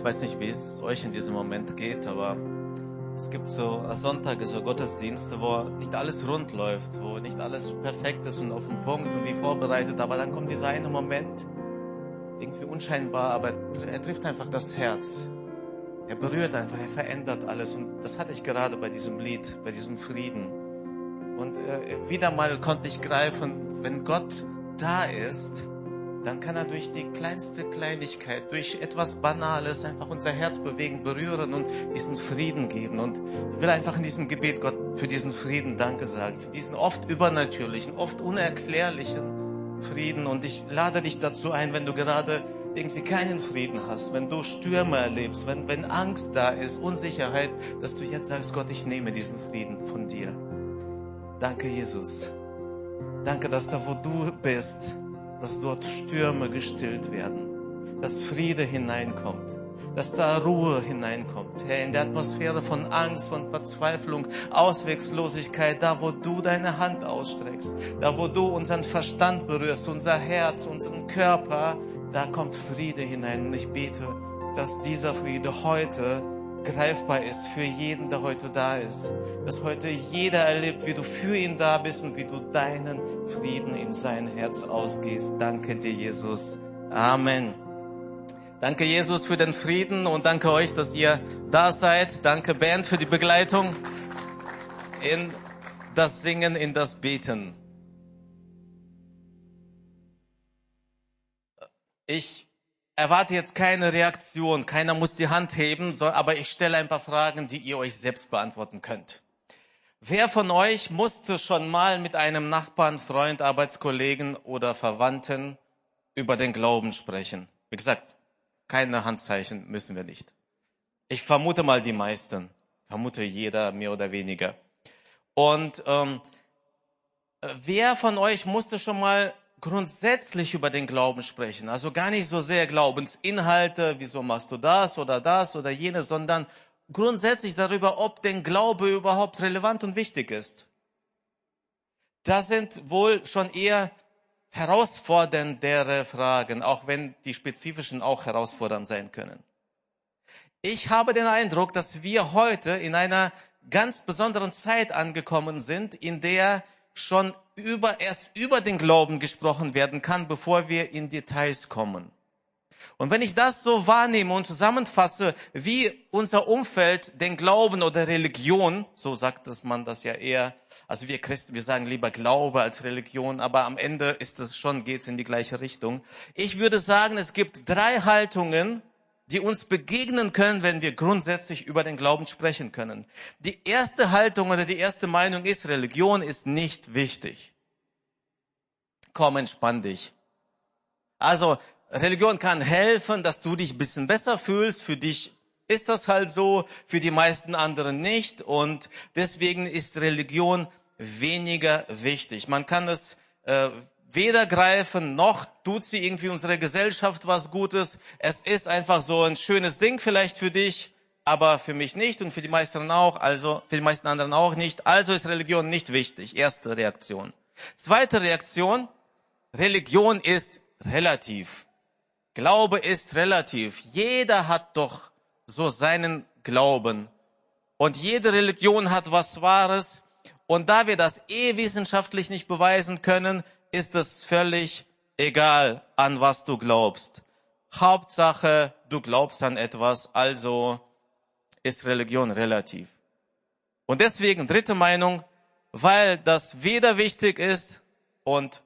Ich weiß nicht, wie es euch in diesem Moment geht, aber es gibt so Sonntage, so Gottesdienste, wo nicht alles rund läuft, wo nicht alles perfekt ist und auf den Punkt und wie vorbereitet, aber dann kommt dieser eine Moment, irgendwie unscheinbar, aber er trifft einfach das Herz. Er berührt einfach, er verändert alles und das hatte ich gerade bei diesem Lied, bei diesem Frieden. Und äh, wieder mal konnte ich greifen, wenn Gott da ist, dann kann er durch die kleinste Kleinigkeit, durch etwas Banales einfach unser Herz bewegen, berühren und diesen Frieden geben. Und ich will einfach in diesem Gebet Gott für diesen Frieden Danke sagen, für diesen oft übernatürlichen, oft unerklärlichen Frieden. Und ich lade dich dazu ein, wenn du gerade irgendwie keinen Frieden hast, wenn du Stürme erlebst, wenn, wenn Angst da ist, Unsicherheit, dass du jetzt sagst, Gott, ich nehme diesen Frieden von dir. Danke, Jesus. Danke, dass da, wo du bist, dass dort Stürme gestillt werden, dass Friede hineinkommt, dass da Ruhe hineinkommt. Herr, in der Atmosphäre von Angst, von Verzweiflung, Auswegslosigkeit, da wo du deine Hand ausstreckst, da wo du unseren Verstand berührst, unser Herz, unseren Körper, da kommt Friede hinein. Und ich bete, dass dieser Friede heute greifbar ist für jeden, der heute da ist. Dass heute jeder erlebt, wie du für ihn da bist und wie du deinen Frieden in sein Herz ausgehst. Danke dir, Jesus. Amen. Danke, Jesus, für den Frieden und danke euch, dass ihr da seid. Danke, Band, für die Begleitung in das Singen, in das Beten. Ich erwarte jetzt keine Reaktion, keiner muss die Hand heben, aber ich stelle ein paar Fragen, die ihr euch selbst beantworten könnt. Wer von euch musste schon mal mit einem Nachbarn, Freund, Arbeitskollegen oder Verwandten über den Glauben sprechen? Wie gesagt, keine Handzeichen müssen wir nicht. Ich vermute mal die meisten, vermute jeder mehr oder weniger. Und ähm, wer von euch musste schon mal grundsätzlich über den Glauben sprechen. Also gar nicht so sehr Glaubensinhalte, wieso machst du das oder das oder jenes, sondern grundsätzlich darüber, ob denn Glaube überhaupt relevant und wichtig ist. Das sind wohl schon eher herausforderndere Fragen, auch wenn die spezifischen auch herausfordernd sein können. Ich habe den Eindruck, dass wir heute in einer ganz besonderen Zeit angekommen sind, in der schon über, erst über den Glauben gesprochen werden kann, bevor wir in Details kommen. Und wenn ich das so wahrnehme und zusammenfasse, wie unser Umfeld den Glauben oder Religion, so sagt es man das ja eher, also wir Christen, wir sagen lieber Glaube als Religion, aber am Ende ist es schon, geht's in die gleiche Richtung. Ich würde sagen, es gibt drei Haltungen, die uns begegnen können, wenn wir grundsätzlich über den Glauben sprechen können. Die erste Haltung oder die erste Meinung ist, Religion ist nicht wichtig. Komm, entspann dich. Also, Religion kann helfen, dass du dich ein bisschen besser fühlst. Für dich ist das halt so, für die meisten anderen nicht. Und deswegen ist Religion weniger wichtig. Man kann es äh, weder greifen, noch tut sie irgendwie unserer Gesellschaft was Gutes. Es ist einfach so ein schönes Ding vielleicht für dich, aber für mich nicht und für die meisten auch, also für die meisten anderen auch nicht. Also ist Religion nicht wichtig. Erste Reaktion. Zweite Reaktion. Religion ist relativ. Glaube ist relativ. Jeder hat doch so seinen Glauben. Und jede Religion hat was Wahres. Und da wir das eh wissenschaftlich nicht beweisen können, ist es völlig egal, an was du glaubst. Hauptsache, du glaubst an etwas, also ist Religion relativ. Und deswegen dritte Meinung, weil das weder wichtig ist und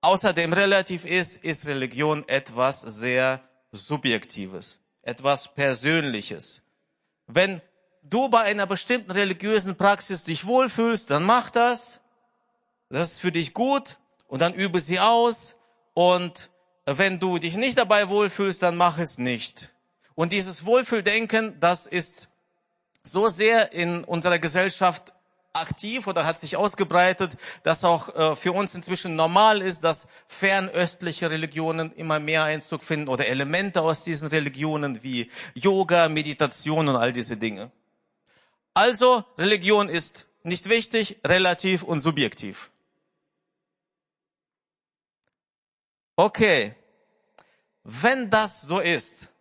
außerdem relativ ist, ist Religion etwas sehr Subjektives, etwas Persönliches. Wenn du bei einer bestimmten religiösen Praxis dich wohlfühlst, dann mach das das ist für dich gut und dann übe sie aus und wenn du dich nicht dabei wohlfühlst, dann mach es nicht. Und dieses Wohlfühldenken, das ist so sehr in unserer Gesellschaft aktiv oder hat sich ausgebreitet, dass auch äh, für uns inzwischen normal ist, dass fernöstliche Religionen immer mehr Einzug finden oder Elemente aus diesen Religionen wie Yoga, Meditation und all diese Dinge. Also Religion ist nicht wichtig, relativ und subjektiv. Okay, wenn das so ist,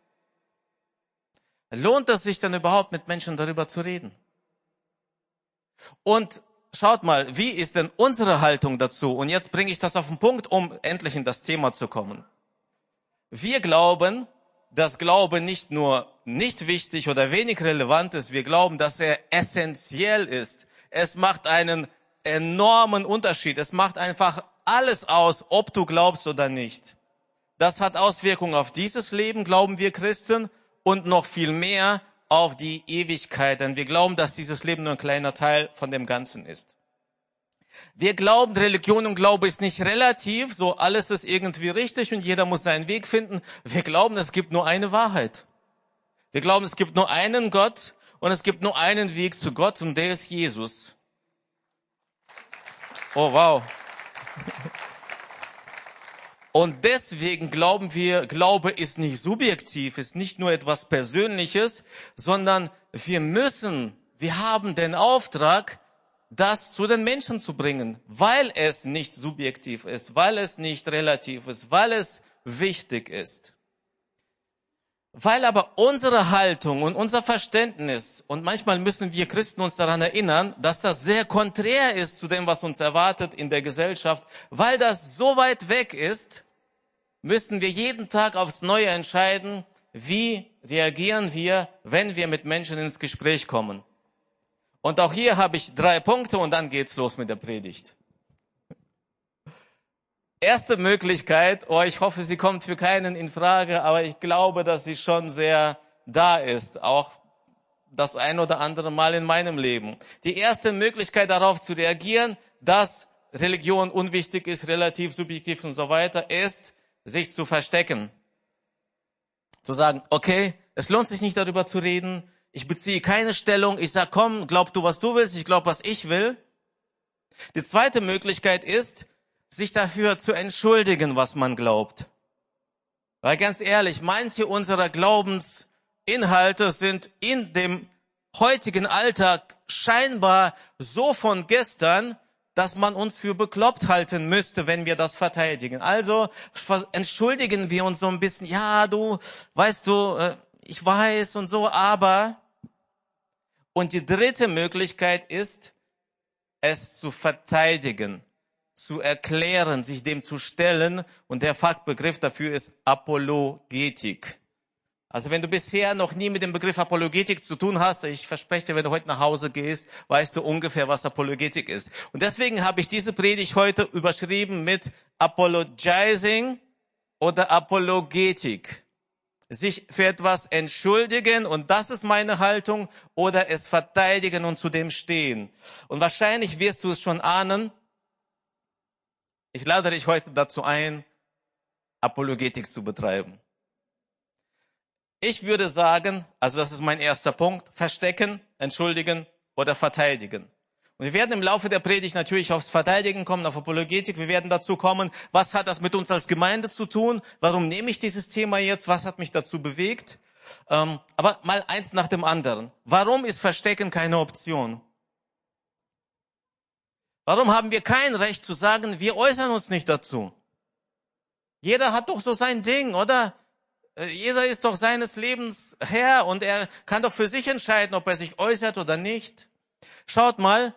lohnt es sich dann überhaupt mit Menschen darüber zu reden? Und schaut mal, wie ist denn unsere Haltung dazu? Und jetzt bringe ich das auf den Punkt, um endlich in das Thema zu kommen. Wir glauben, dass Glaube nicht nur nicht wichtig oder wenig relevant ist, wir glauben, dass er essentiell ist. Es macht einen enormen Unterschied. Es macht einfach alles aus, ob du glaubst oder nicht. Das hat Auswirkungen auf dieses Leben, glauben wir Christen, und noch viel mehr auf die Ewigkeit, denn wir glauben, dass dieses Leben nur ein kleiner Teil von dem Ganzen ist. Wir glauben, Religion und Glaube ist nicht relativ, so alles ist irgendwie richtig und jeder muss seinen Weg finden. Wir glauben, es gibt nur eine Wahrheit. Wir glauben, es gibt nur einen Gott und es gibt nur einen Weg zu Gott und der ist Jesus. Oh wow. Und deswegen glauben wir, Glaube ist nicht subjektiv, ist nicht nur etwas Persönliches, sondern wir müssen, wir haben den Auftrag, das zu den Menschen zu bringen, weil es nicht subjektiv ist, weil es nicht relativ ist, weil es wichtig ist. Weil aber unsere Haltung und unser Verständnis, und manchmal müssen wir Christen uns daran erinnern, dass das sehr konträr ist zu dem, was uns erwartet in der Gesellschaft, weil das so weit weg ist, müssen wir jeden Tag aufs Neue entscheiden, wie reagieren wir, wenn wir mit Menschen ins Gespräch kommen. Und auch hier habe ich drei Punkte und dann geht's los mit der Predigt. Erste Möglichkeit, oh, ich hoffe, sie kommt für keinen in Frage, aber ich glaube, dass sie schon sehr da ist, auch das ein oder andere Mal in meinem Leben. Die erste Möglichkeit darauf zu reagieren, dass Religion unwichtig ist, relativ subjektiv und so weiter, ist, sich zu verstecken. Zu sagen, okay, es lohnt sich nicht darüber zu reden, ich beziehe keine Stellung, ich sag, komm, glaub du, was du willst, ich glaub, was ich will. Die zweite Möglichkeit ist, sich dafür zu entschuldigen, was man glaubt. Weil ganz ehrlich, manche unserer Glaubensinhalte sind in dem heutigen Alltag scheinbar so von gestern, dass man uns für bekloppt halten müsste, wenn wir das verteidigen. Also entschuldigen wir uns so ein bisschen, ja, du, weißt du, äh, ich weiß und so, aber. Und die dritte Möglichkeit ist, es zu verteidigen zu erklären, sich dem zu stellen. Und der Fachbegriff dafür ist Apologetik. Also wenn du bisher noch nie mit dem Begriff Apologetik zu tun hast, ich verspreche dir, wenn du heute nach Hause gehst, weißt du ungefähr, was Apologetik ist. Und deswegen habe ich diese Predigt heute überschrieben mit Apologizing oder Apologetik. Sich für etwas entschuldigen und das ist meine Haltung oder es verteidigen und zu dem stehen. Und wahrscheinlich wirst du es schon ahnen, ich lade dich heute dazu ein, Apologetik zu betreiben. Ich würde sagen, also das ist mein erster Punkt, verstecken, entschuldigen oder verteidigen. Und wir werden im Laufe der Predigt natürlich aufs Verteidigen kommen, auf Apologetik. Wir werden dazu kommen, was hat das mit uns als Gemeinde zu tun? Warum nehme ich dieses Thema jetzt? Was hat mich dazu bewegt? Ähm, aber mal eins nach dem anderen. Warum ist Verstecken keine Option? Warum haben wir kein Recht zu sagen, wir äußern uns nicht dazu? Jeder hat doch so sein Ding, oder? Äh, jeder ist doch seines Lebens Herr und er kann doch für sich entscheiden, ob er sich äußert oder nicht. Schaut mal,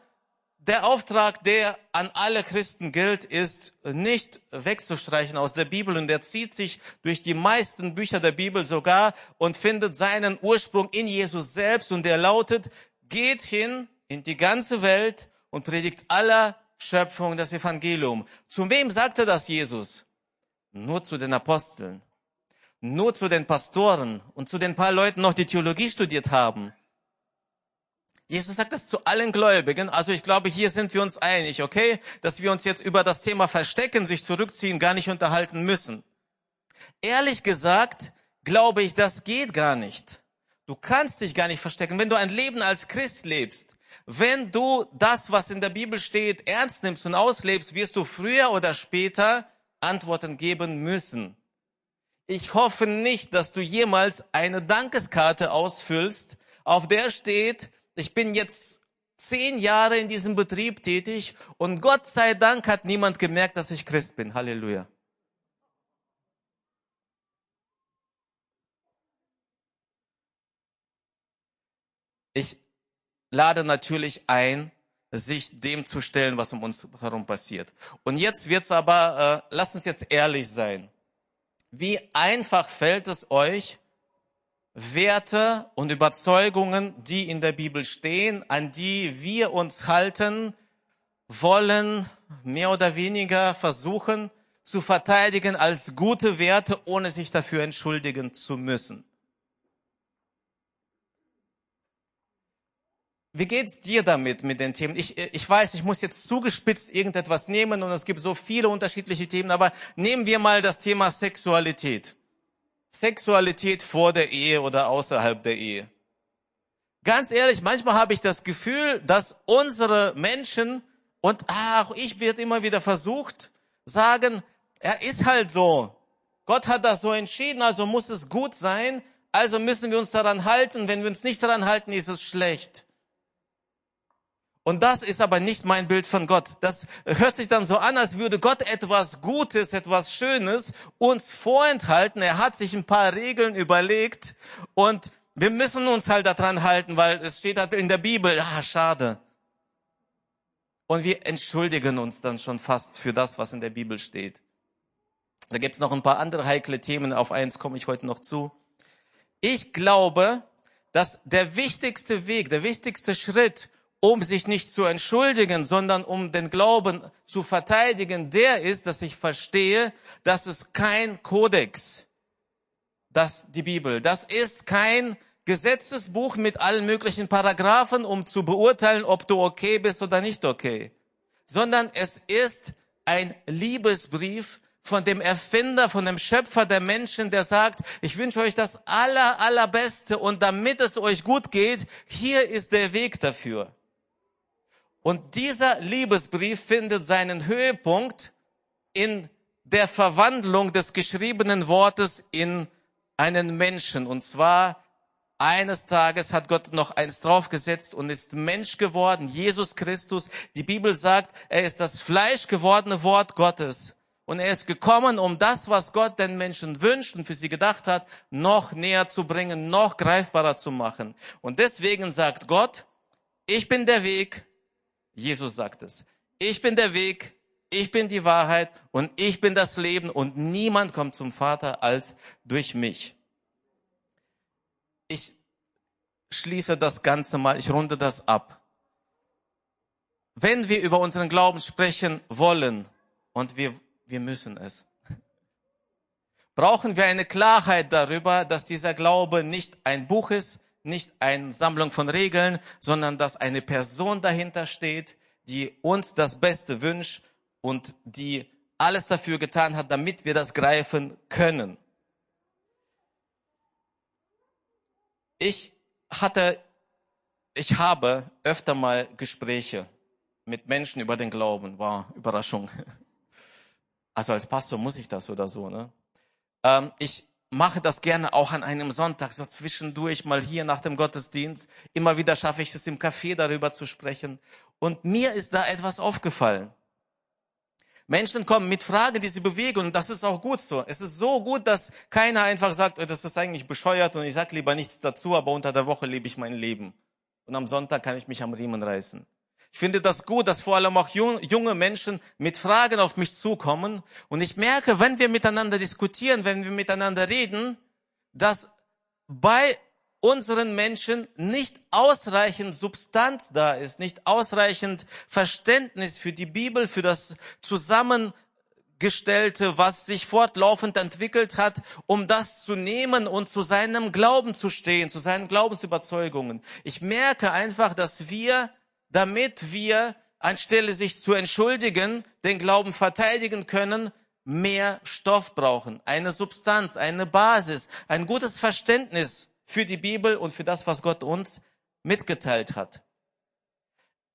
der Auftrag, der an alle Christen gilt, ist nicht wegzustreichen aus der Bibel und der zieht sich durch die meisten Bücher der Bibel sogar und findet seinen Ursprung in Jesus selbst und der lautet, geht hin in die ganze Welt und predigt aller Schöpfung das Evangelium. Zu wem sagte das Jesus? Nur zu den Aposteln, nur zu den Pastoren und zu den paar Leuten noch, die Theologie studiert haben. Jesus sagt das zu allen Gläubigen. Also ich glaube, hier sind wir uns einig, okay? Dass wir uns jetzt über das Thema Verstecken, sich zurückziehen, gar nicht unterhalten müssen. Ehrlich gesagt, glaube ich, das geht gar nicht. Du kannst dich gar nicht verstecken. Wenn du ein Leben als Christ lebst, wenn du das, was in der Bibel steht, ernst nimmst und auslebst, wirst du früher oder später Antworten geben müssen. Ich hoffe nicht, dass du jemals eine Dankeskarte ausfüllst, auf der steht, ich bin jetzt zehn Jahre in diesem Betrieb tätig und Gott sei Dank hat niemand gemerkt, dass ich Christ bin. Halleluja. Ich lade natürlich ein, sich dem zu stellen, was um uns herum passiert. Und jetzt wird's aber, äh, lasst uns jetzt ehrlich sein. Wie einfach fällt es euch, Werte und Überzeugungen, die in der Bibel stehen, an die wir uns halten, wollen, mehr oder weniger versuchen zu verteidigen als gute Werte, ohne sich dafür entschuldigen zu müssen. Wie geht's dir damit mit den Themen? Ich, ich weiß, ich muss jetzt zugespitzt irgendetwas nehmen und es gibt so viele unterschiedliche Themen, aber nehmen wir mal das Thema Sexualität. Sexualität vor der Ehe oder außerhalb der Ehe. Ganz ehrlich, manchmal habe ich das Gefühl, dass unsere Menschen und ach, ich wird immer wieder versucht, sagen, er ist halt so. Gott hat das so entschieden, also muss es gut sein, also müssen wir uns daran halten. Wenn wir uns nicht daran halten, ist es schlecht. Und das ist aber nicht mein Bild von Gott. Das hört sich dann so an, als würde Gott etwas Gutes, etwas Schönes uns vorenthalten. Er hat sich ein paar Regeln überlegt und wir müssen uns halt daran halten, weil es steht halt in der Bibel, ah, schade. Und wir entschuldigen uns dann schon fast für das, was in der Bibel steht. Da gibt's noch ein paar andere heikle Themen, auf eins komme ich heute noch zu. Ich glaube, dass der wichtigste Weg, der wichtigste Schritt, um sich nicht zu entschuldigen, sondern um den Glauben zu verteidigen, der ist, dass ich verstehe, dass es kein Kodex, das die Bibel, das ist kein Gesetzesbuch mit allen möglichen Paragraphen, um zu beurteilen, ob du okay bist oder nicht okay, sondern es ist ein Liebesbrief von dem Erfinder, von dem Schöpfer der Menschen, der sagt, ich wünsche euch das aller, allerbeste und damit es euch gut geht, hier ist der Weg dafür. Und dieser Liebesbrief findet seinen Höhepunkt in der Verwandlung des geschriebenen Wortes in einen Menschen. Und zwar eines Tages hat Gott noch eins draufgesetzt und ist Mensch geworden, Jesus Christus. Die Bibel sagt, er ist das Fleisch gewordene Wort Gottes. Und er ist gekommen, um das, was Gott den Menschen wünscht und für sie gedacht hat, noch näher zu bringen, noch greifbarer zu machen. Und deswegen sagt Gott, ich bin der Weg, Jesus sagt es. Ich bin der Weg, ich bin die Wahrheit und ich bin das Leben und niemand kommt zum Vater als durch mich. Ich schließe das Ganze mal, ich runde das ab. Wenn wir über unseren Glauben sprechen wollen und wir, wir müssen es, brauchen wir eine Klarheit darüber, dass dieser Glaube nicht ein Buch ist, nicht eine Sammlung von Regeln, sondern dass eine Person dahinter steht, die uns das Beste wünscht und die alles dafür getan hat, damit wir das greifen können. Ich hatte, ich habe öfter mal Gespräche mit Menschen über den Glauben. War Überraschung. Also als Pastor muss ich das oder so, ne? Ähm, ich mache das gerne auch an einem Sonntag, so zwischendurch mal hier nach dem Gottesdienst. Immer wieder schaffe ich es im Café darüber zu sprechen. Und mir ist da etwas aufgefallen. Menschen kommen mit Fragen, die sie bewegen und das ist auch gut so. Es ist so gut, dass keiner einfach sagt, oh, das ist eigentlich bescheuert und ich sage lieber nichts dazu, aber unter der Woche lebe ich mein Leben. Und am Sonntag kann ich mich am Riemen reißen. Ich finde das gut, dass vor allem auch junge Menschen mit Fragen auf mich zukommen. Und ich merke, wenn wir miteinander diskutieren, wenn wir miteinander reden, dass bei unseren Menschen nicht ausreichend Substanz da ist, nicht ausreichend Verständnis für die Bibel, für das Zusammengestellte, was sich fortlaufend entwickelt hat, um das zu nehmen und zu seinem Glauben zu stehen, zu seinen Glaubensüberzeugungen. Ich merke einfach, dass wir damit wir, anstelle sich zu entschuldigen, den Glauben verteidigen können, mehr Stoff brauchen, eine Substanz, eine Basis, ein gutes Verständnis für die Bibel und für das, was Gott uns mitgeteilt hat.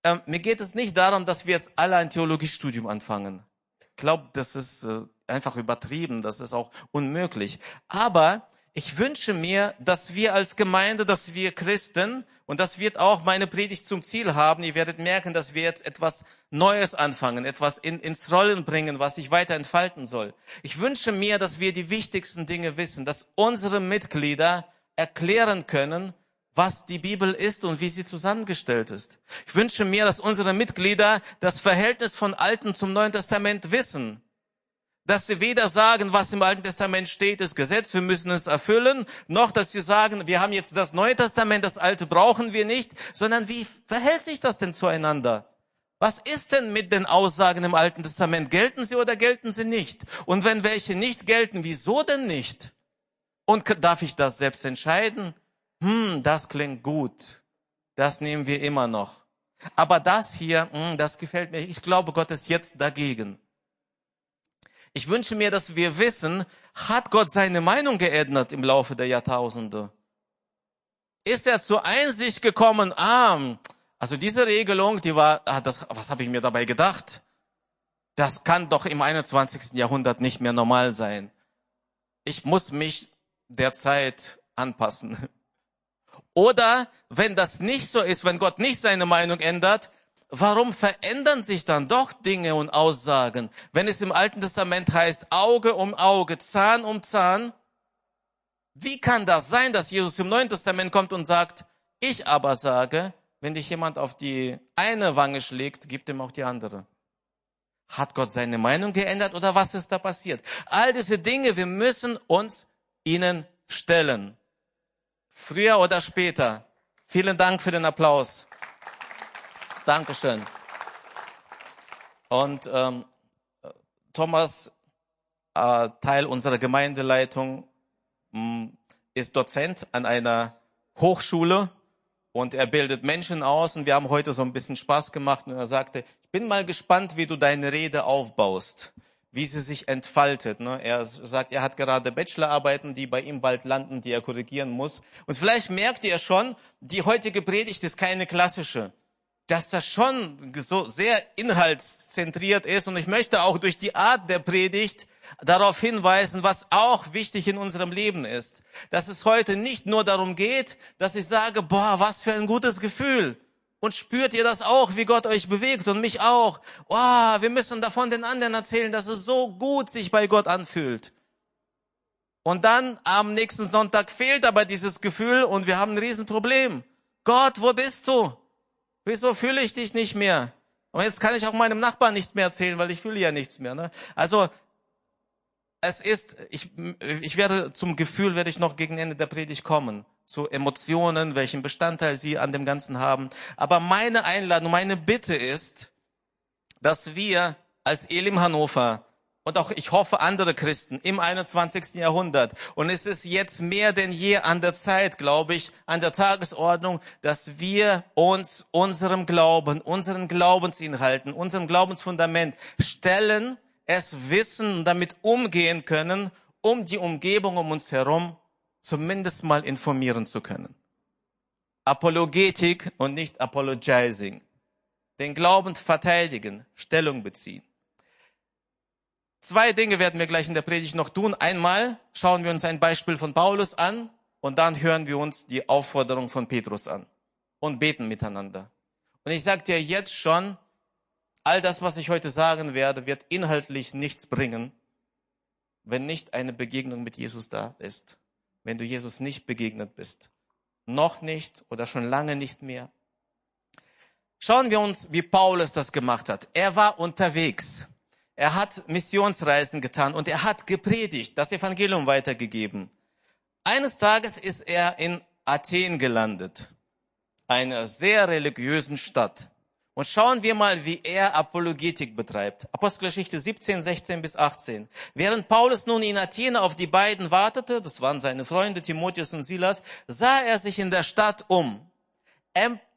Ähm, mir geht es nicht darum, dass wir jetzt alle ein Theologiestudium anfangen. Ich glaube, das ist äh, einfach übertrieben, das ist auch unmöglich. Aber ich wünsche mir, dass wir als Gemeinde, dass wir Christen, und das wird auch meine Predigt zum Ziel haben, ihr werdet merken, dass wir jetzt etwas Neues anfangen, etwas in, ins Rollen bringen, was sich weiter entfalten soll. Ich wünsche mir, dass wir die wichtigsten Dinge wissen, dass unsere Mitglieder erklären können, was die Bibel ist und wie sie zusammengestellt ist. Ich wünsche mir, dass unsere Mitglieder das Verhältnis von Alten zum Neuen Testament wissen. Dass sie weder sagen, was im Alten Testament steht, ist Gesetz, wir müssen es erfüllen, noch dass sie sagen, wir haben jetzt das Neue Testament, das Alte brauchen wir nicht, sondern wie verhält sich das denn zueinander? Was ist denn mit den Aussagen im Alten Testament? Gelten sie oder gelten sie nicht? Und wenn welche nicht gelten, wieso denn nicht? Und darf ich das selbst entscheiden? Hm, das klingt gut. Das nehmen wir immer noch. Aber das hier, hm, das gefällt mir. Ich glaube, Gott ist jetzt dagegen. Ich wünsche mir, dass wir wissen, hat Gott seine Meinung geändert im Laufe der Jahrtausende? Ist er zur Einsicht gekommen, ah, also diese Regelung, die war, ah, das, was habe ich mir dabei gedacht? Das kann doch im 21. Jahrhundert nicht mehr normal sein. Ich muss mich der Zeit anpassen. Oder wenn das nicht so ist, wenn Gott nicht seine Meinung ändert, warum verändern sich dann doch Dinge und Aussagen? Wenn es im Alten Testament heißt, Auge um Auge, Zahn um Zahn, wie kann das sein, dass Jesus im Neuen Testament kommt und sagt, ich aber sage, wenn dich jemand auf die eine Wange schlägt, gib ihm auch die andere. Hat Gott seine Meinung geändert oder was ist da passiert? All diese Dinge, wir müssen uns ihnen stellen. Früher oder später. Vielen Dank für den Applaus. Dankeschön. Und ähm, Thomas, äh, Teil unserer Gemeindeleitung, mh, mm, ist Dozent an einer Hochschule und er bildet Menschen aus und wir haben heute so ein bisschen Spaß gemacht und er sagte, ich bin mal gespannt, wie du deine Rede aufbaust, wie sie sich entfaltet. Ne? Er sagt, er hat gerade Bachelorarbeiten, die bei ihm bald landen, die er korrigieren muss. Und vielleicht merkt ihr schon, die heutige Predigt ist keine klassische dass das schon so sehr inhaltszentriert ist. Und ich möchte auch durch die Art der Predigt darauf hinweisen, was auch wichtig in unserem Leben ist. Dass es heute nicht nur darum geht, dass ich sage, boah, was für ein gutes Gefühl. Und spürt ihr das auch, wie Gott euch bewegt und mich auch? Wow, wir müssen davon den anderen erzählen, dass es so gut sich bei Gott anfühlt. Und dann am nächsten Sonntag fehlt aber dieses Gefühl und wir haben ein Riesenproblem. Gott, wo bist du? Wieso fühle ich dich nicht mehr? Und jetzt kann ich auch meinem Nachbarn nicht mehr erzählen, weil ich fühle ja nichts mehr. Ne? Also es ist, ich, ich werde zum Gefühl, werde ich noch gegen Ende der Predigt kommen, zu Emotionen, welchen Bestandteil sie an dem Ganzen haben. Aber meine Einladung, meine Bitte ist, dass wir als Elim Hannover und auch ich hoffe andere Christen im 21. Jahrhundert. Und es ist jetzt mehr denn je an der Zeit, glaube ich, an der Tagesordnung, dass wir uns unserem Glauben, unseren Glaubensinhalten, unserem Glaubensfundament stellen, es wissen damit umgehen können, um die Umgebung um uns herum zumindest mal informieren zu können. Apologetik und nicht Apologizing. Den Glauben verteidigen, Stellung beziehen. Zwei Dinge werden wir gleich in der Predigt noch tun. Einmal schauen wir uns ein Beispiel von Paulus an und dann hören wir uns die Aufforderung von Petrus an und beten miteinander. Und ich sage dir jetzt schon, all das, was ich heute sagen werde, wird inhaltlich nichts bringen, wenn nicht eine Begegnung mit Jesus da ist. Wenn du Jesus nicht begegnet bist. Noch nicht oder schon lange nicht mehr. Schauen wir uns, wie Paulus das gemacht hat. Er war unterwegs. Er hat Missionsreisen getan und er hat gepredigt, das Evangelium weitergegeben. Eines Tages ist er in Athen gelandet, einer sehr religiösen Stadt. Und schauen wir mal, wie er Apologetik betreibt. Apostelgeschichte 17, 16 bis 18. Während Paulus nun in Athen auf die beiden wartete, das waren seine Freunde Timotheus und Silas, sah er sich in der Stadt um.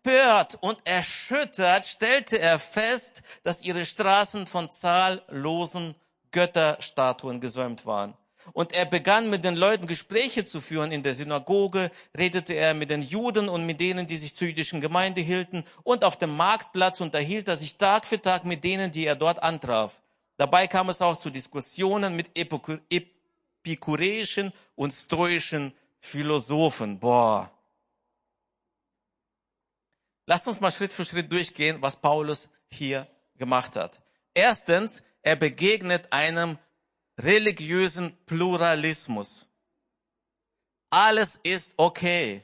Empört und erschüttert stellte er fest, dass ihre Straßen von zahllosen Götterstatuen gesäumt waren. Und er begann mit den Leuten Gespräche zu führen. In der Synagoge redete er mit den Juden und mit denen, die sich zur jüdischen Gemeinde hielten. Und auf dem Marktplatz unterhielt er sich Tag für Tag mit denen, die er dort antraf. Dabei kam es auch zu Diskussionen mit epikureischen und stoischen Philosophen. Boah, Lasst uns mal Schritt für Schritt durchgehen, was Paulus hier gemacht hat. Erstens, er begegnet einem religiösen Pluralismus. Alles ist okay.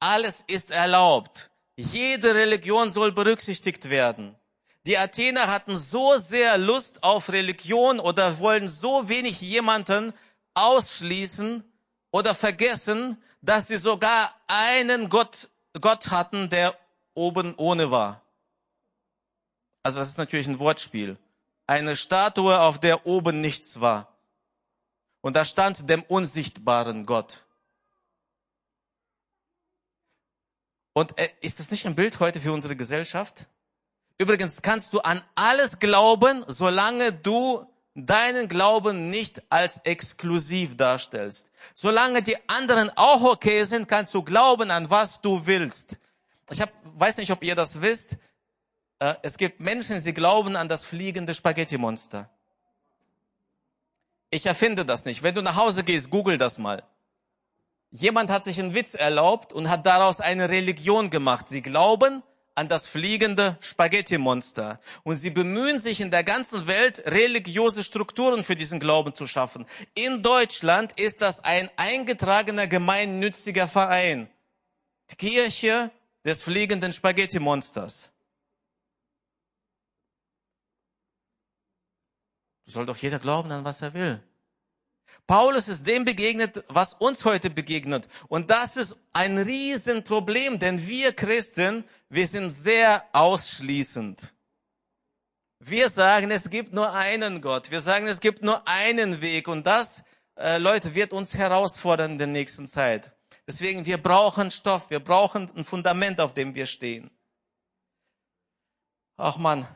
alles ist erlaubt. Jede Religion soll berücksichtigt werden. Die Athener hatten so sehr Lust auf Religion oder wollen so wenig jemanden ausschließen oder vergessen, dass sie sogar einen Gott, Gott hatten, der oben ohne war. Also das ist natürlich ein Wortspiel. Eine Statue, auf der oben nichts war. Und da stand dem unsichtbaren Gott. Und äh, ist das nicht ein Bild heute für unsere Gesellschaft? Übrigens kannst du an alles glauben, solange du deinen Glauben nicht als exklusiv darstellst. Solange die anderen auch okay sind, kannst du glauben an was du willst. Ich hab, weiß nicht, ob ihr das wisst. Äh, es gibt Menschen, sie glauben an das fliegende Spaghetti-Monster. Ich erfinde das nicht. Wenn du nach Hause gehst, google das mal. Jemand hat sich einen Witz erlaubt und hat daraus eine Religion gemacht. Sie glauben an das fliegende Spaghetti-Monster. Und sie bemühen sich in der ganzen Welt, religiöse Strukturen für diesen Glauben zu schaffen. In Deutschland ist das ein eingetragener gemeinnütziger Verein. Die Kirche des fliegenden Spaghetti-Monsters. Soll doch jeder glauben an was er will. Paulus ist dem begegnet, was uns heute begegnet. Und das ist ein Riesenproblem, denn wir Christen, wir sind sehr ausschließend. Wir sagen, es gibt nur einen Gott. Wir sagen, es gibt nur einen Weg. Und das, äh, Leute, wird uns herausfordern in der nächsten Zeit. Deswegen, wir brauchen Stoff. Wir brauchen ein Fundament, auf dem wir stehen. Ach man.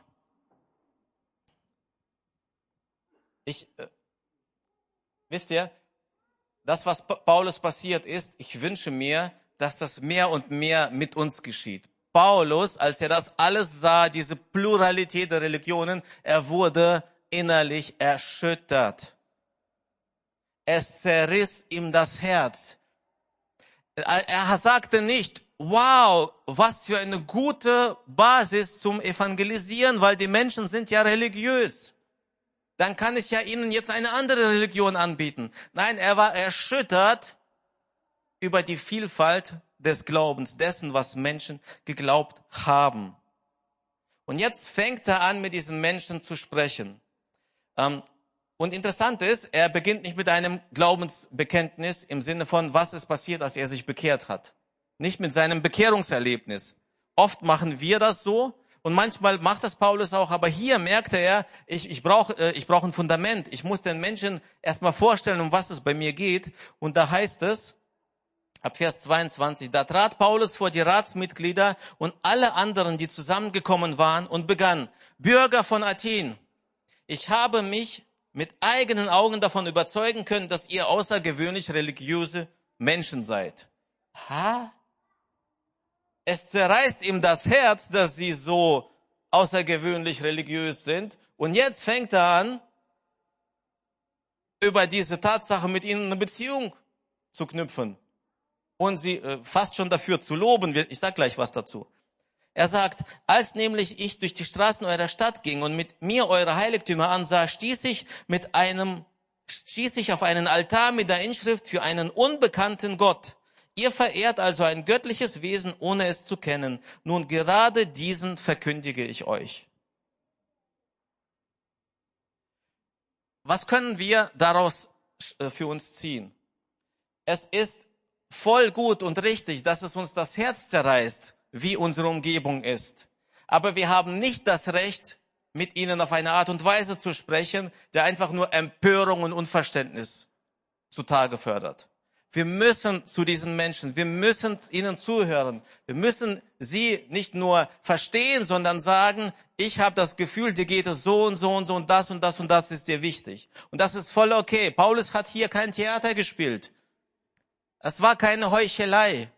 Ich, äh, Wisst ihr, das, was Paulus passiert ist, ich wünsche mir, dass das mehr und mehr mit uns geschieht. Paulus, als er das alles sah, diese Pluralität der Religionen, er wurde innerlich erschüttert. Es zerriss ihm das Herz. Er sagte nicht, wow, was für eine gute Basis zum Evangelisieren, weil die Menschen sind ja religiös dann kann ich ja ihnen jetzt eine andere Religion anbieten. Nein, er war erschüttert über die Vielfalt des Glaubens, dessen, was Menschen geglaubt haben. Und jetzt fängt er an, mit diesen Menschen zu sprechen. Ähm, und interessant ist, er beginnt nicht mit einem Glaubensbekenntnis im Sinne von, was ist passiert, als er sich bekehrt hat. Nicht mit seinem Bekehrungserlebnis. Oft machen wir das so, und manchmal macht das Paulus auch, aber hier merkte er, ich, ich brauche äh, ich brauch ein Fundament. Ich muss den Menschen erstmal vorstellen, um was es bei mir geht. Und da heißt es, ab Vers 22, da trat Paulus vor die Ratsmitglieder und alle anderen, die zusammengekommen waren und begann, Bürger von Athen, ich habe mich mit eigenen Augen davon überzeugen können, dass ihr außergewöhnlich religiöse Menschen seid. Ha? Es zerreißt ihm das Herz, dass sie so außergewöhnlich religiös sind. Und jetzt fängt er an, über diese Tatsache mit ihnen eine Beziehung zu knüpfen und sie äh, fast schon dafür zu loben. Ich sag gleich was dazu. Er sagt, als nämlich ich durch die Straßen eurer Stadt ging und mit mir eure Heiligtümer ansah, stieß ich mit einem, stieß ich auf einen Altar mit der Inschrift für einen unbekannten Gott. Ihr verehrt also ein göttliches Wesen, ohne es zu kennen. Nun gerade diesen verkündige ich euch. Was können wir daraus äh, für uns ziehen? Es ist voll gut und richtig, dass es uns das Herz zerreißt, wie unsere Umgebung ist. Aber wir haben nicht das Recht, mit ihnen auf eine Art und Weise zu sprechen, der einfach nur Empörung und Unverständnis zutage fördert. Wir müssen zu diesen Menschen, wir müssen ihnen zuhören. Wir müssen sie nicht nur verstehen, sondern sagen, ich habe das Gefühl, dir geht es so und so und so und das und das und das ist dir wichtig. Und das ist voll okay. Paulus hat hier kein Theater gespielt. Es war keine Heuchelei.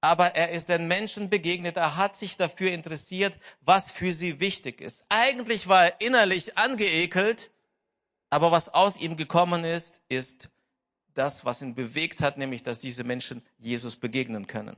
Aber er ist den Menschen begegnet, er hat sich dafür interessiert, was für sie wichtig ist. Eigentlich war er innerlich angeekelt, aber was aus ihm gekommen ist, ist das, was ihn bewegt hat, nämlich, dass diese Menschen Jesus begegnen können.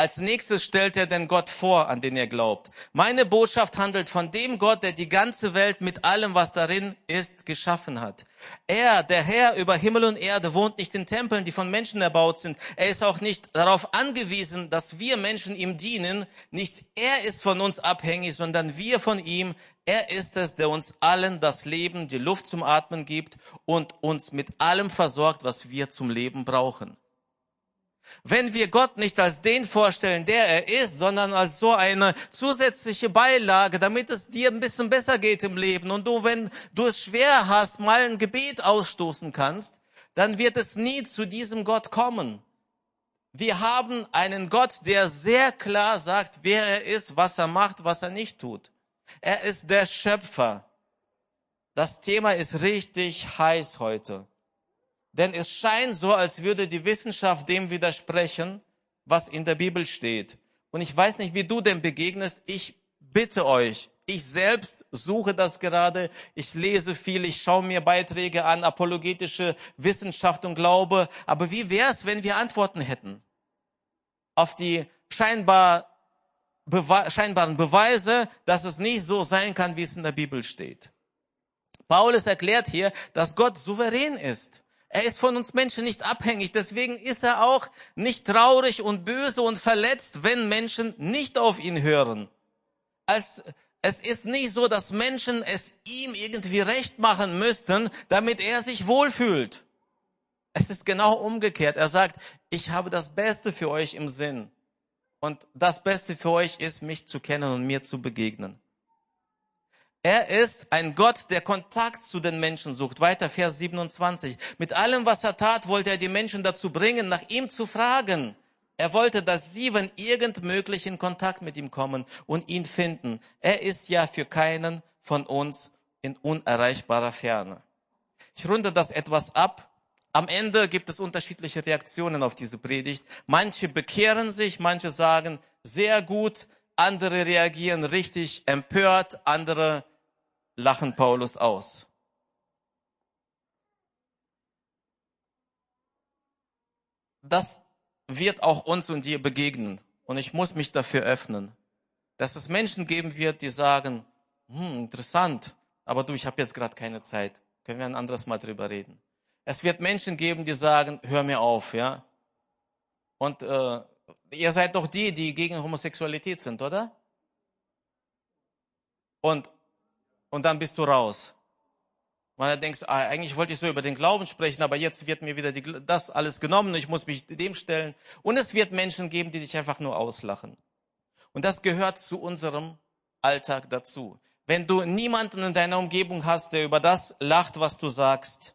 Als nächstes stellt er den Gott vor, an den er glaubt. Meine Botschaft handelt von dem Gott, der die ganze Welt mit allem, was darin ist, geschaffen hat. Er, der Herr über Himmel und Erde, wohnt nicht in Tempeln, die von Menschen erbaut sind. Er ist auch nicht darauf angewiesen, dass wir Menschen ihm dienen. Nicht er ist von uns abhängig, sondern wir von ihm. Er ist es, der uns allen das Leben, die Luft zum Atmen gibt und uns mit allem versorgt, was wir zum Leben brauchen. Wenn wir Gott nicht als den vorstellen, der er ist, sondern als so eine zusätzliche Beilage, damit es dir ein bisschen besser geht im Leben und du, wenn du es schwer hast, mal ein Gebet ausstoßen kannst, dann wird es nie zu diesem Gott kommen. Wir haben einen Gott, der sehr klar sagt, wer er ist, was er macht, was er nicht tut. Er ist der Schöpfer. Das Thema ist richtig heiß heute. Denn es scheint so, als würde die Wissenschaft dem widersprechen, was in der Bibel steht. Und ich weiß nicht, wie du dem begegnest. Ich bitte euch, ich selbst suche das gerade. Ich lese viel, ich schaue mir Beiträge an, apologetische Wissenschaft und Glaube. Aber wie wäre es, wenn wir Antworten hätten auf die scheinbar Bewe scheinbaren Beweise, dass es nicht so sein kann, wie es in der Bibel steht? Paulus erklärt hier, dass Gott souverän ist. Er ist von uns Menschen nicht abhängig. Deswegen ist er auch nicht traurig und böse und verletzt, wenn Menschen nicht auf ihn hören. Als, es ist nicht so, dass Menschen es ihm irgendwie recht machen müssten, damit er sich wohlfühlt. Es ist genau umgekehrt. Er sagt, ich habe das Beste für euch im Sinn. Und das Beste für euch ist, mich zu kennen und mir zu begegnen. Er ist ein Gott, der Kontakt zu den Menschen sucht. Weiter Vers 27. Mit allem, was er tat, wollte er die Menschen dazu bringen, nach ihm zu fragen. Er wollte, dass sie, wenn irgend möglich, in Kontakt mit ihm kommen und ihn finden. Er ist ja für keinen von uns in unerreichbarer Ferne. Ich runde das etwas ab. Am Ende gibt es unterschiedliche Reaktionen auf diese Predigt. Manche bekehren sich, manche sagen sehr gut, andere reagieren richtig empört, andere lachen Paulus aus. Das wird auch uns und dir begegnen. Und ich muss mich dafür öffnen, dass es Menschen geben wird, die sagen, hm, interessant, aber du, ich habe jetzt gerade keine Zeit. Können wir ein anderes Mal drüber reden. Es wird Menschen geben, die sagen, hör mir auf, ja. Und äh, ihr seid doch die, die gegen Homosexualität sind, oder? Und, und dann bist du raus. Weil du denkst, ah, eigentlich wollte ich so über den Glauben sprechen, aber jetzt wird mir wieder die, das alles genommen, ich muss mich dem stellen. Und es wird Menschen geben, die dich einfach nur auslachen. Und das gehört zu unserem Alltag dazu. Wenn du niemanden in deiner Umgebung hast, der über das lacht, was du sagst,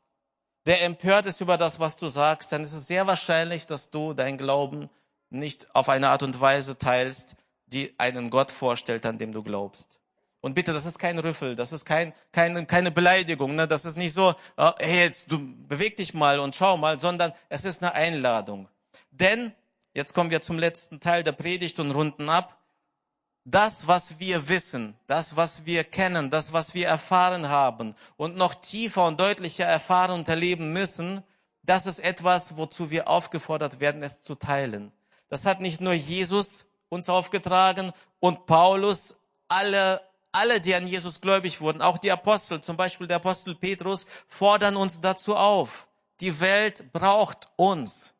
der empört ist über das, was du sagst, dann ist es sehr wahrscheinlich, dass du dein Glauben nicht auf eine Art und Weise teilst, die einen Gott vorstellt, an dem du glaubst. Und bitte, das ist kein Rüffel, das ist kein, keine, keine Beleidigung, ne? das ist nicht so, oh, hey, jetzt du beweg dich mal und schau mal, sondern es ist eine Einladung. Denn, jetzt kommen wir zum letzten Teil der Predigt und runden ab, das, was wir wissen, das, was wir kennen, das, was wir erfahren haben und noch tiefer und deutlicher erfahren und erleben müssen, das ist etwas, wozu wir aufgefordert werden, es zu teilen. Das hat nicht nur Jesus uns aufgetragen und Paulus, alle, alle, die an Jesus gläubig wurden, auch die Apostel, zum Beispiel der Apostel Petrus, fordern uns dazu auf. Die Welt braucht uns.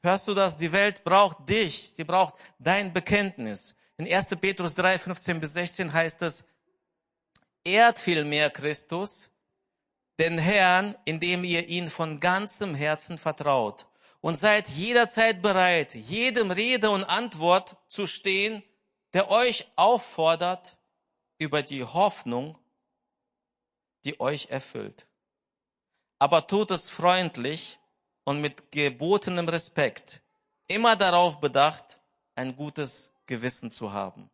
Hörst du das? Die Welt braucht dich. Sie braucht dein Bekenntnis. In 1. Petrus 3, 15 bis 16 heißt es, ehrt vielmehr Christus, den Herrn, indem ihr ihn von ganzem Herzen vertraut und seid jederzeit bereit, jedem Rede und Antwort zu stehen, der euch auffordert über die Hoffnung, die euch erfüllt. Aber tut es freundlich und mit gebotenem Respekt, immer darauf bedacht, ein gutes Gewissen zu haben.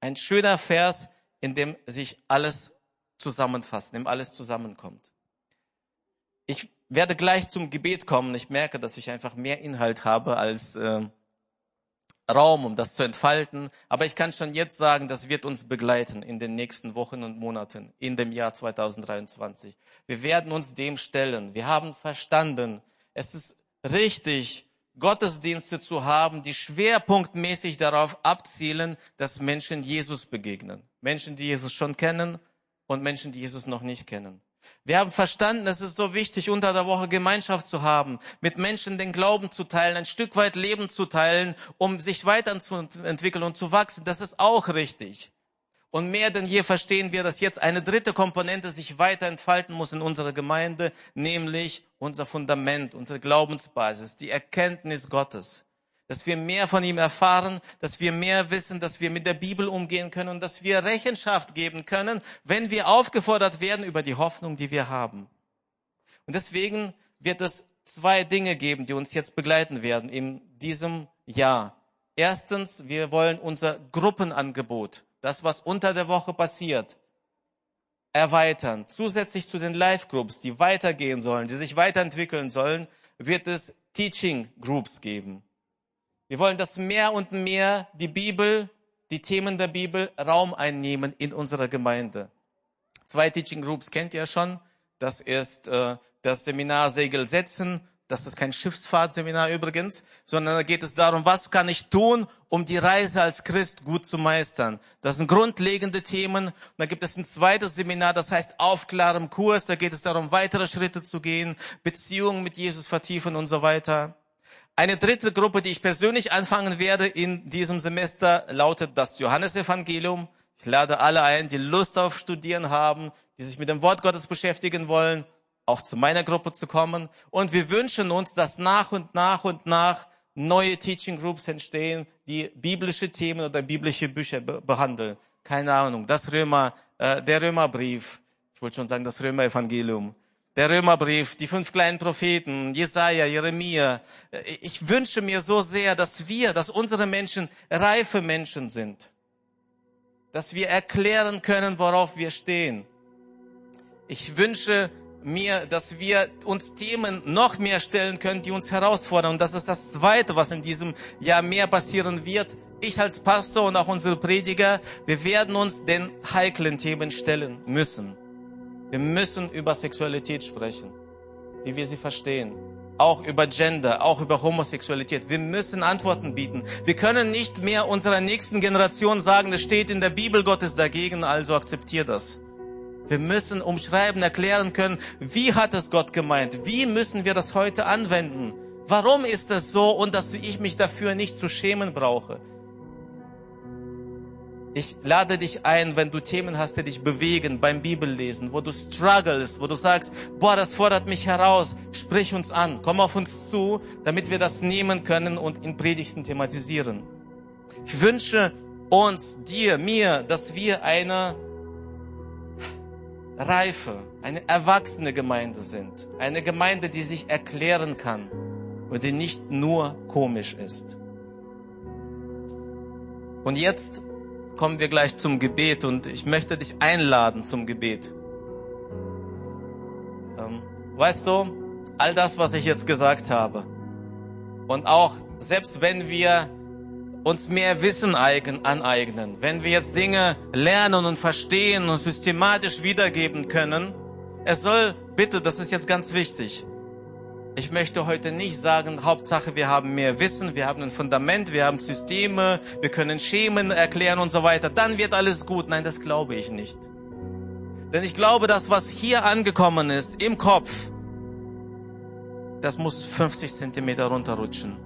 Ein schöner Vers, in dem sich alles zusammenfasst, in dem alles zusammenkommt. Ich werde gleich zum Gebet kommen. Ich merke, dass ich einfach mehr Inhalt habe als äh, Raum, um das zu entfalten. Aber ich kann schon jetzt sagen, das wird uns begleiten in den nächsten Wochen und Monaten, in dem Jahr 2023. Wir werden uns dem stellen. Wir haben verstanden, es ist richtig, Gottesdienste zu haben, die schwerpunktmäßig darauf abzielen, dass Menschen Jesus begegnen. Menschen, die Jesus schon kennen und Menschen, die Jesus noch nicht kennen. Wir haben verstanden, es ist so wichtig, unter der Woche Gemeinschaft zu haben, mit Menschen den Glauben zu teilen, ein Stück weit Leben zu teilen, um sich weiterzuentwickeln und zu wachsen. Das ist auch richtig. Und mehr denn je verstehen wir, dass jetzt eine dritte Komponente sich weiter entfalten muss in unserer Gemeinde, nämlich unser Fundament, unsere Glaubensbasis, die Erkenntnis Gottes. Dass wir mehr von ihm erfahren, dass wir mehr wissen, dass wir mit der Bibel umgehen können und dass wir Rechenschaft geben können, wenn wir aufgefordert werden über die Hoffnung, die wir haben. Und deswegen wird es zwei Dinge geben, die uns jetzt begleiten werden in diesem Jahr. Erstens, wir wollen unser Gruppenangebot das, was unter der Woche passiert, erweitern. Zusätzlich zu den Live-Groups, die weitergehen sollen, die sich weiterentwickeln sollen, wird es Teaching Groups geben. Wir wollen, dass mehr und mehr die Bibel, die Themen der Bibel Raum einnehmen in unserer Gemeinde. Zwei Teaching Groups kennt ihr schon. Das ist äh, das Seminar Segel setzen das ist kein Schiffsfahrtseminar übrigens, sondern da geht es darum, was kann ich tun, um die Reise als Christ gut zu meistern. Das sind grundlegende Themen. Und da gibt es ein zweites Seminar, das heißt auf klarem Kurs. Da geht es darum, weitere Schritte zu gehen, Beziehungen mit Jesus vertiefen und so weiter. Eine dritte Gruppe, die ich persönlich anfangen werde in diesem Semester, lautet das Johannesevangelium. Ich lade alle ein, die Lust auf Studieren haben, die sich mit dem Wort Gottes beschäftigen wollen auch zu meiner Gruppe zu kommen. Und wir wünschen uns, dass nach und nach und nach neue Teaching Groups entstehen, die biblische Themen oder biblische Bücher be behandeln. Keine Ahnung, das Römer, äh, der Römerbrief, ich wollte schon sagen, das Römerevangelium, der Römerbrief, die fünf kleinen Propheten, Jesaja, Jeremia. Ich wünsche mir so sehr, dass wir, dass unsere Menschen reife Menschen sind. Dass wir erklären können, worauf wir stehen. Ich wünsche mir, dass wir uns Themen noch mehr stellen können, die uns herausfordern. Und das ist das Zweite, was in diesem Jahr mehr passieren wird. Ich als Pastor und auch unsere Prediger, wir werden uns den heiklen Themen stellen müssen. Wir müssen über Sexualität sprechen, wie wir sie verstehen. Auch über Gender, auch über Homosexualität. Wir müssen Antworten bieten. Wir können nicht mehr unserer nächsten Generation sagen, es steht in der Bibel, Gott ist dagegen, also akzeptiert das. Wir müssen umschreiben, erklären können, wie hat es Gott gemeint? Wie müssen wir das heute anwenden? Warum ist es so und dass ich mich dafür nicht zu schämen brauche? Ich lade dich ein, wenn du Themen hast, die dich bewegen beim Bibellesen, wo du struggles, wo du sagst, boah, das fordert mich heraus, sprich uns an, komm auf uns zu, damit wir das nehmen können und in Predigten thematisieren. Ich wünsche uns, dir, mir, dass wir eine reife, eine erwachsene Gemeinde sind. Eine Gemeinde, die sich erklären kann und die nicht nur komisch ist. Und jetzt kommen wir gleich zum Gebet und ich möchte dich einladen zum Gebet. Ähm, weißt du, all das, was ich jetzt gesagt habe und auch selbst wenn wir uns mehr Wissen aneignen, wenn wir jetzt Dinge lernen und verstehen und systematisch wiedergeben können, es soll, bitte, das ist jetzt ganz wichtig, ich möchte heute nicht sagen, Hauptsache wir haben mehr Wissen, wir haben ein Fundament, wir haben Systeme, wir können Schemen erklären und so weiter, dann wird alles gut. Nein, das glaube ich nicht. Denn ich glaube, das, was hier angekommen ist, im Kopf, das muss 50 Zentimeter runterrutschen.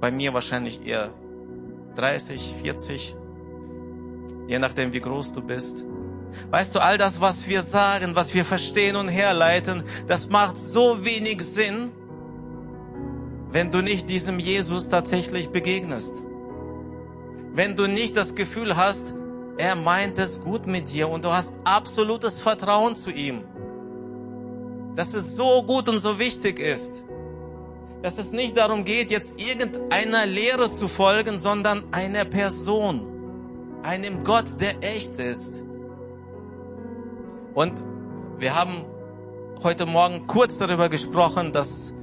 Bei mir wahrscheinlich eher 30, 40, je nachdem, wie groß du bist. Weißt du, all das, was wir sagen, was wir verstehen und herleiten, das macht so wenig Sinn, wenn du nicht diesem Jesus tatsächlich begegnest. Wenn du nicht das Gefühl hast, er meint es gut mit dir und du hast absolutes Vertrauen zu ihm. Dass es so gut und so wichtig ist dass es nicht darum geht, jetzt irgendeiner Lehre zu folgen, sondern einer Person, einem Gott, der echt ist. Und wir haben heute Morgen kurz darüber gesprochen, dass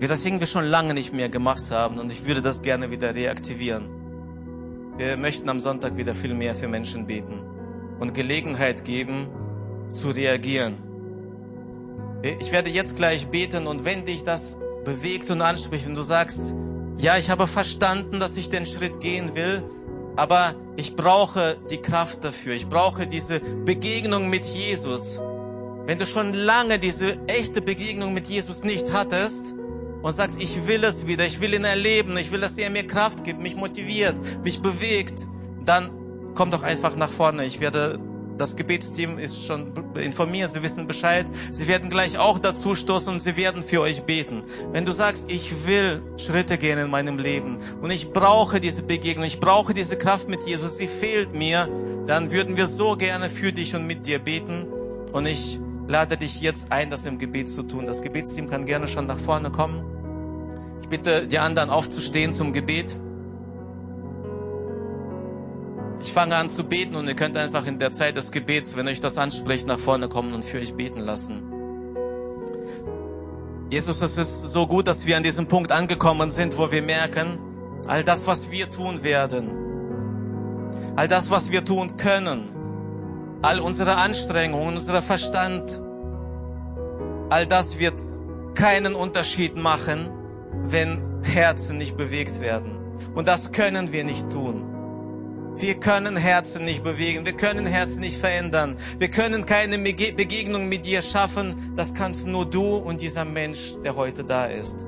das irgendwie schon lange nicht mehr gemacht haben und ich würde das gerne wieder reaktivieren. Wir möchten am Sonntag wieder viel mehr für Menschen beten und Gelegenheit geben, zu reagieren. Ich werde jetzt gleich beten und wenn dich das bewegt und anspricht und du sagst, Ja, ich habe verstanden, dass ich den Schritt gehen will, aber ich brauche die Kraft dafür. Ich brauche diese Begegnung mit Jesus. Wenn du schon lange diese echte Begegnung mit Jesus nicht hattest und sagst, ich will es wieder, ich will ihn erleben, ich will, dass er mir Kraft gibt, mich motiviert, mich bewegt, dann komm doch einfach nach vorne. Ich werde das Gebetsteam ist schon informiert, sie wissen Bescheid. Sie werden gleich auch dazu stoßen und sie werden für euch beten. Wenn du sagst, ich will Schritte gehen in meinem Leben und ich brauche diese Begegnung, ich brauche diese Kraft mit Jesus, sie fehlt mir, dann würden wir so gerne für dich und mit dir beten. Und ich lade dich jetzt ein, das im Gebet zu tun. Das Gebetsteam kann gerne schon nach vorne kommen. Bitte die anderen aufzustehen zum Gebet. Ich fange an zu beten und ihr könnt einfach in der Zeit des Gebets, wenn euch das anspricht, nach vorne kommen und für euch beten lassen. Jesus, es ist so gut, dass wir an diesem Punkt angekommen sind, wo wir merken, all das, was wir tun werden, all das, was wir tun können, all unsere Anstrengungen, unser Verstand, all das wird keinen Unterschied machen, wenn Herzen nicht bewegt werden. Und das können wir nicht tun. Wir können Herzen nicht bewegen. Wir können Herzen nicht verändern. Wir können keine Begegnung mit dir schaffen. Das kannst nur du und dieser Mensch, der heute da ist.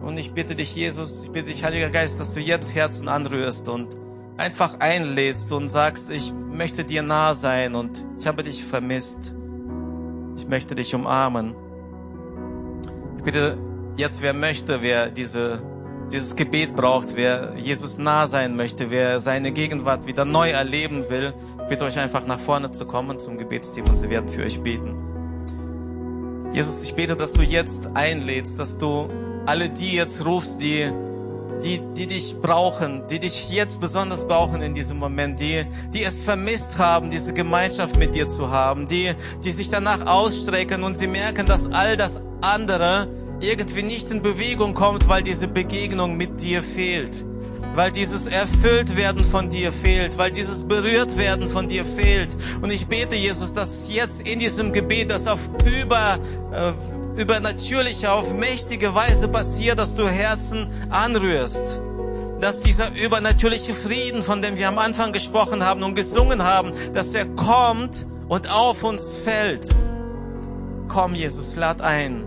Und ich bitte dich, Jesus, ich bitte dich, Heiliger Geist, dass du jetzt Herzen anrührst und einfach einlädst und sagst, ich möchte dir nah sein und ich habe dich vermisst. Ich möchte dich umarmen. Ich bitte jetzt, wer möchte, wer diese dieses Gebet braucht, wer Jesus nah sein möchte, wer seine Gegenwart wieder neu erleben will, bitte euch einfach nach vorne zu kommen zum Gebetsteam und sie werden für euch beten. Jesus, ich bete, dass du jetzt einlädst, dass du alle die jetzt rufst, die, die, die dich brauchen, die dich jetzt besonders brauchen in diesem Moment, die, die es vermisst haben, diese Gemeinschaft mit dir zu haben, die, die sich danach ausstrecken und sie merken, dass all das andere, irgendwie nicht in Bewegung kommt, weil diese Begegnung mit dir fehlt. Weil dieses erfüllt werden von dir fehlt, weil dieses berührt werden von dir fehlt. Und ich bete, Jesus, dass jetzt in diesem Gebet das auf über, äh, übernatürliche, auf mächtige Weise passiert, dass du Herzen anrührst. Dass dieser übernatürliche Frieden, von dem wir am Anfang gesprochen haben und gesungen haben, dass er kommt und auf uns fällt. Komm, Jesus, lad ein.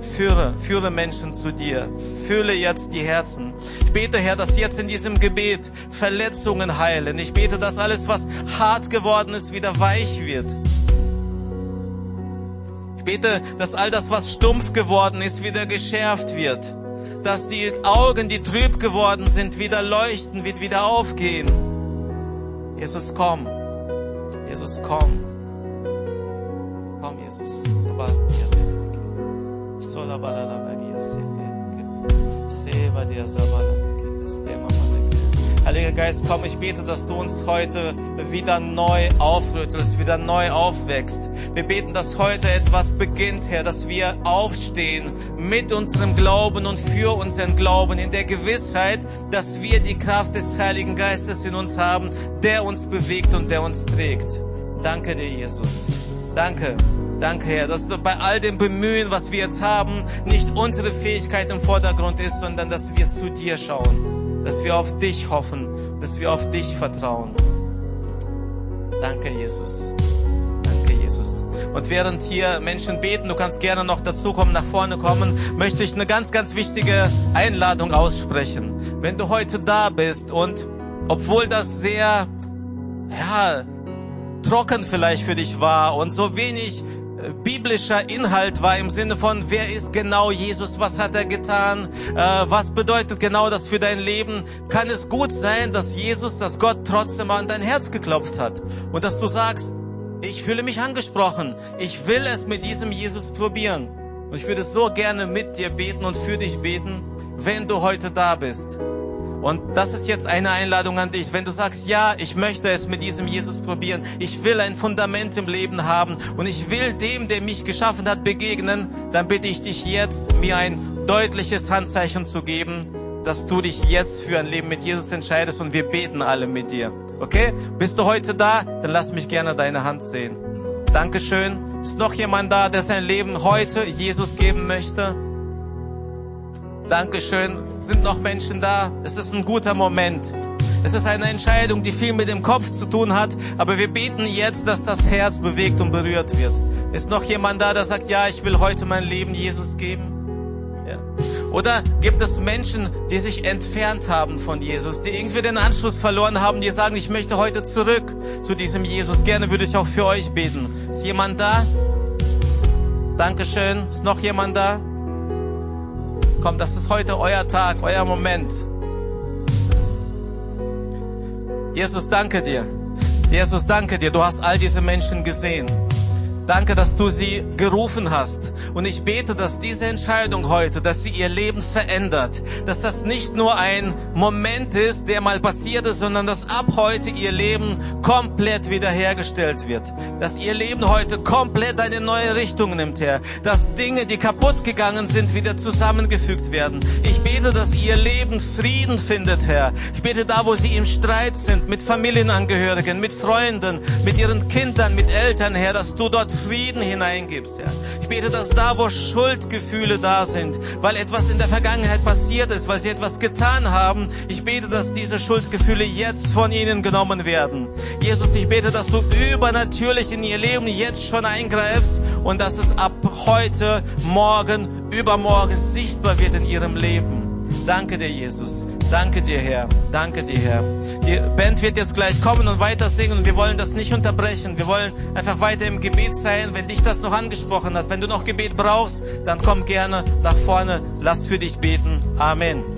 Führe, führe Menschen zu dir. Fülle jetzt die Herzen. Ich bete, Herr, dass jetzt in diesem Gebet Verletzungen heilen. Ich bete, dass alles, was hart geworden ist, wieder weich wird. Ich bete, dass all das, was stumpf geworden ist, wieder geschärft wird. Dass die Augen, die trüb geworden sind, wieder leuchten, wird wieder aufgehen. Jesus, komm. Jesus, komm. Komm, Jesus. Aber, ja. Heiliger Geist, komm, ich bete, dass du uns heute wieder neu aufrüttelst, wieder neu aufwächst. Wir beten, dass heute etwas beginnt, Herr, dass wir aufstehen mit unserem Glauben und für unseren Glauben in der Gewissheit, dass wir die Kraft des Heiligen Geistes in uns haben, der uns bewegt und der uns trägt. Danke dir, Jesus. Danke. Danke, Herr, dass bei all dem Bemühen, was wir jetzt haben, nicht unsere Fähigkeit im Vordergrund ist, sondern dass wir zu dir schauen, dass wir auf dich hoffen, dass wir auf dich vertrauen. Danke, Jesus. Danke, Jesus. Und während hier Menschen beten, du kannst gerne noch dazukommen, nach vorne kommen, möchte ich eine ganz, ganz wichtige Einladung aussprechen. Wenn du heute da bist und obwohl das sehr, ja, trocken vielleicht für dich war und so wenig biblischer Inhalt war im Sinne von, wer ist genau Jesus, was hat er getan, äh, was bedeutet genau das für dein Leben, kann es gut sein, dass Jesus, dass Gott trotzdem an dein Herz geklopft hat? Und dass du sagst, ich fühle mich angesprochen, ich will es mit diesem Jesus probieren. Und ich würde so gerne mit dir beten und für dich beten, wenn du heute da bist. Und das ist jetzt eine Einladung an dich. Wenn du sagst, ja, ich möchte es mit diesem Jesus probieren, ich will ein Fundament im Leben haben und ich will dem, der mich geschaffen hat, begegnen, dann bitte ich dich jetzt, mir ein deutliches Handzeichen zu geben, dass du dich jetzt für ein Leben mit Jesus entscheidest und wir beten alle mit dir. Okay? Bist du heute da? Dann lass mich gerne deine Hand sehen. Dankeschön. Ist noch jemand da, der sein Leben heute Jesus geben möchte? Dankeschön. Sind noch Menschen da? Es ist ein guter Moment. Es ist eine Entscheidung, die viel mit dem Kopf zu tun hat, aber wir beten jetzt, dass das Herz bewegt und berührt wird. Ist noch jemand da, der sagt, ja, ich will heute mein Leben Jesus geben? Ja. Oder gibt es Menschen, die sich entfernt haben von Jesus, die irgendwie den Anschluss verloren haben, die sagen, ich möchte heute zurück zu diesem Jesus. Gerne würde ich auch für euch beten. Ist jemand da? Dankeschön. Ist noch jemand da? Komm, das ist heute euer Tag, euer Moment. Jesus, danke dir. Jesus, danke dir. Du hast all diese Menschen gesehen. Danke, dass du sie gerufen hast. Und ich bete, dass diese Entscheidung heute, dass sie ihr Leben verändert, dass das nicht nur ein Moment ist, der mal passiert ist, sondern dass ab heute ihr Leben komplett wiederhergestellt wird. Dass ihr Leben heute komplett eine neue Richtung nimmt, Herr. Dass Dinge, die kaputt gegangen sind, wieder zusammengefügt werden. Ich bete, dass ihr Leben Frieden findet, Herr. Ich bete da, wo sie im Streit sind, mit Familienangehörigen, mit Freunden, mit ihren Kindern, mit Eltern, Herr, dass du dort Frieden hineingibst, Herr. Ich bete, dass da, wo Schuldgefühle da sind, weil etwas in der Vergangenheit passiert ist, weil sie etwas getan haben, ich bete, dass diese Schuldgefühle jetzt von ihnen genommen werden. Jesus, ich bete, dass du übernatürlich in ihr Leben jetzt schon eingreifst und dass es ab heute, morgen, übermorgen sichtbar wird in ihrem Leben. Danke dir, Jesus. Danke dir, Herr. Danke dir, Herr. Die Band wird jetzt gleich kommen und weiter singen und wir wollen das nicht unterbrechen. Wir wollen einfach weiter im Gebet sein. Wenn dich das noch angesprochen hat, wenn du noch Gebet brauchst, dann komm gerne nach vorne. Lass für dich beten. Amen.